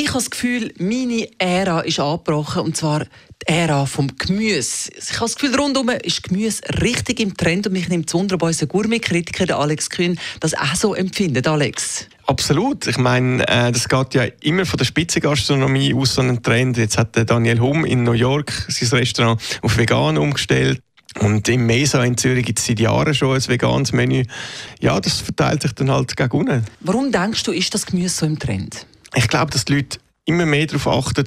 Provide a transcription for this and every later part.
Ich habe das Gefühl, meine Ära ist angebrochen, und zwar die Ära vom Gemüse. Ich habe das Gefühl, rundum ist Gemüse richtig im Trend und mich nimmt es Wunder, ob unser Gourmet-Kritiker Alex Kühn das auch so empfindet. Alex? Absolut. Ich meine, äh, das geht ja immer von der Spitzengastronomie aus so einen Trend. Jetzt hat der Daniel Hum in New York sein Restaurant auf vegan umgestellt. Und im Mesa in Zürich gibt es seit Jahren schon ein veganes Menü. Ja, das verteilt sich dann halt gegen unten. Warum denkst du, ist das Gemüse so im Trend? Ich glaube, dass die Leute immer mehr darauf achten,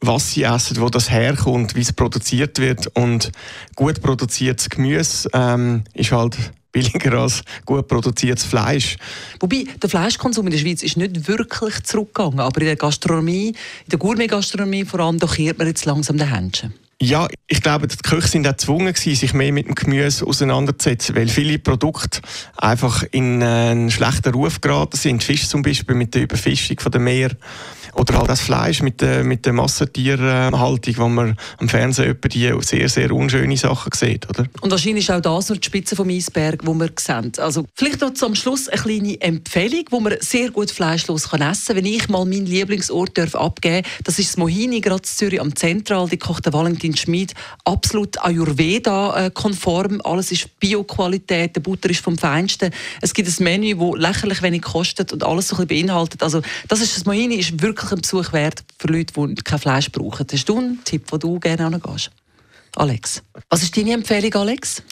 was sie essen, wo das herkommt, wie es produziert wird. Und gut produziertes Gemüse ähm, ist halt billiger als gut produziertes Fleisch. Wobei, der Fleischkonsum in der Schweiz ist nicht wirklich zurückgegangen, aber in der Gastronomie, in der Gourmet-Gastronomie vor allem, da kehrt man jetzt langsam den Händchen. Ja, ich glaube, die Köche sind auch gezwungen sich mehr mit dem Gemüse auseinanderzusetzen, weil viele Produkte einfach in einen schlechten Ruf geraten sind. Fisch zum Beispiel mit der Überfischung der Meer oder halt das Fleisch mit der, mit der Massentierhaltung, wo man am Fernsehen die sehr, sehr unschöne Sachen sieht, oder? Und wahrscheinlich ist auch das nur die Spitze vom Eisberg, wo wir sehen. Also vielleicht noch zum Schluss eine kleine Empfehlung, wo man sehr gut fleischlos kann essen kann. Wenn ich mal meinen Lieblingsort darf abgeben das ist das Mohini, gerade in Zürich am Zentral. Die kocht der Valentin Schmid absolut Ayurveda-konform. Alles ist Bio-Qualität, der Butter ist vom Feinsten. Es gibt ein Menü, das lächerlich wenig kostet und alles so ein bisschen beinhaltet. Also das ist das Mohini ist wirklich wirklich ein Besuch wert für Leute, die kein Fleisch brauchen. Hast du einen Tipp, wo du gerne angehst? Alex. Was ist deine Empfehlung, Alex?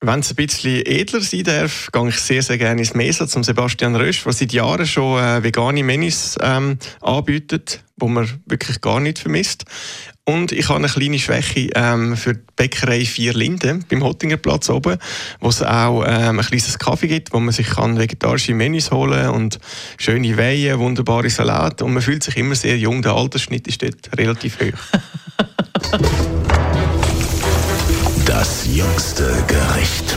Wenn es ein bisschen edler sein darf, gehe ich sehr, sehr gerne ins Mesa zum Sebastian Rösch, der seit Jahren schon äh, vegane Menüs ähm, anbietet, wo man wirklich gar nicht vermisst. Und ich habe eine kleine Schwäche ähm, für die Bäckerei Vier Linden beim Hottingerplatz oben, wo es auch ähm, ein kleines Kaffee gibt, wo man sich kann vegetarische Menüs holen und schöne Weihen, wunderbare Salat und man fühlt sich immer sehr jung. Der Altersschnitt ist dort relativ hoch. Das jüngste Gericht.